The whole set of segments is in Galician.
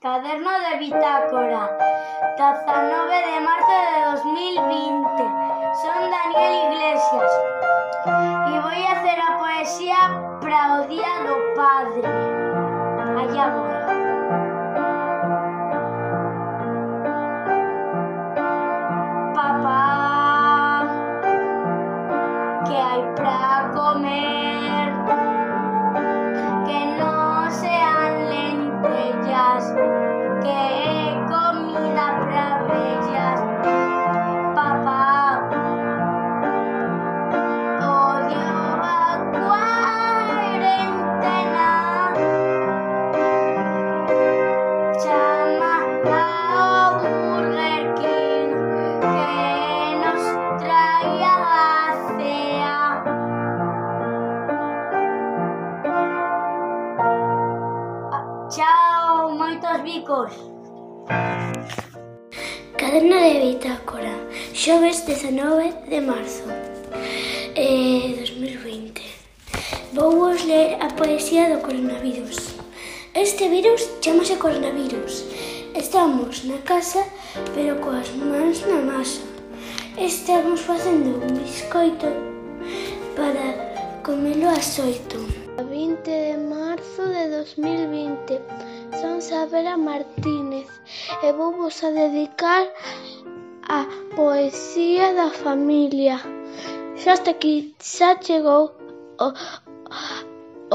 Caderno de bitácora, 19 de marzo de 2020. moitos bicos. Caderno de bitácora, xoves 19 de marzo eh, 2020. Vou vos ler a poesía do coronavirus. Este virus chamase coronavirus. Estamos na casa, pero coas mans na masa. Estamos facendo un biscoito para comelo a xoito 20 de marzo de 2020 Son Sabela Martínez e vou vos a dedicar a poesía da familia. Xa hasta aquí xa chegou o,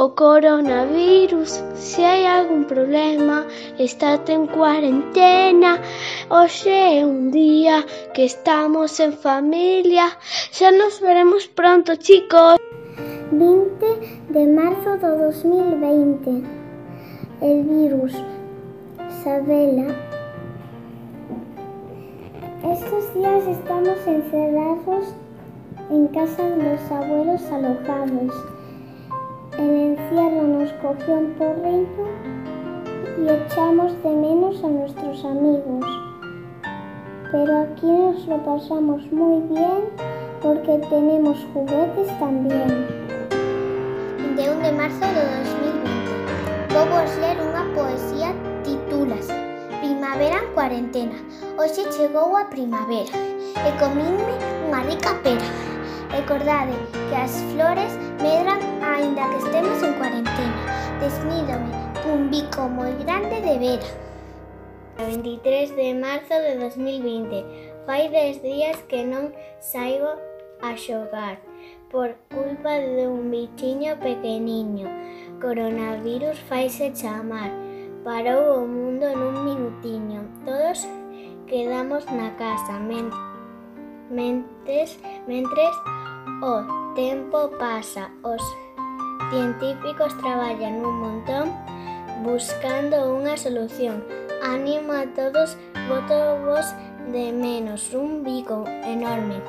o coronavirus. Se hai algún problema, estate en cuarentena. Hoxe é un día que estamos en familia. Xa nos veremos pronto, chicos. 20 de marzo do 2020 El virus Sabela Estos días estamos encerrados en casa de los abuelos alojados. El encierro nos cogió un porreño y echamos de menos a nuestros amigos. Pero aquí nos lo pasamos muy bien porque tenemos juguetes también. 21 de marzo do 2020. Vou vos ler unha poesía titúlase Primavera en cuarentena. Hoxe chegou a primavera e comínme unha rica pera. Recordade que as flores medran aínda que estemos en cuarentena. Desnídome cun bico moi grande de vera. 23 de marzo de 2020 Fai 10 días que non saigo a xogar por culpa de un bichiño pequeniño. Coronavirus faise chamar. Parou o mundo nun minutiño. Todos quedamos na casa mentes, mentres o tempo pasa. Os científicos traballan un montón buscando unha solución. Animo a todos, voto vos de menos un bico enorme.